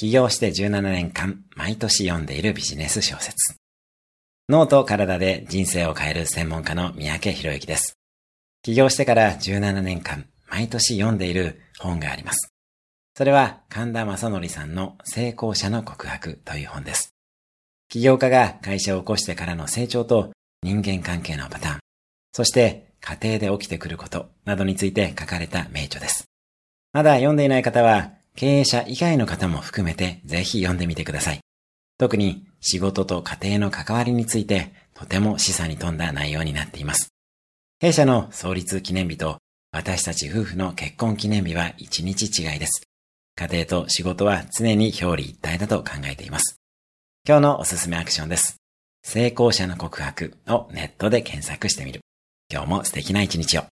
起業して17年間、毎年読んでいるビジネス小説。脳と体で人生を変える専門家の三宅博之です。起業してから17年間、毎年読んでいる本があります。それは神田正則さんの成功者の告白という本です。起業家が会社を起こしてからの成長と人間関係のパターン、そして家庭で起きてくることなどについて書かれた名著です。まだ読んでいない方は経営者以外の方も含めてぜひ読んでみてください。特に仕事と家庭の関わりについてとても示唆に富んだ内容になっています。弊社の創立記念日と私たち夫婦の結婚記念日は1日違いです。家庭と仕事は常に表裏一体だと考えています。今日のおすすめアクションです。成功者の告白をネットで検索してみる。今日も素敵な一日を。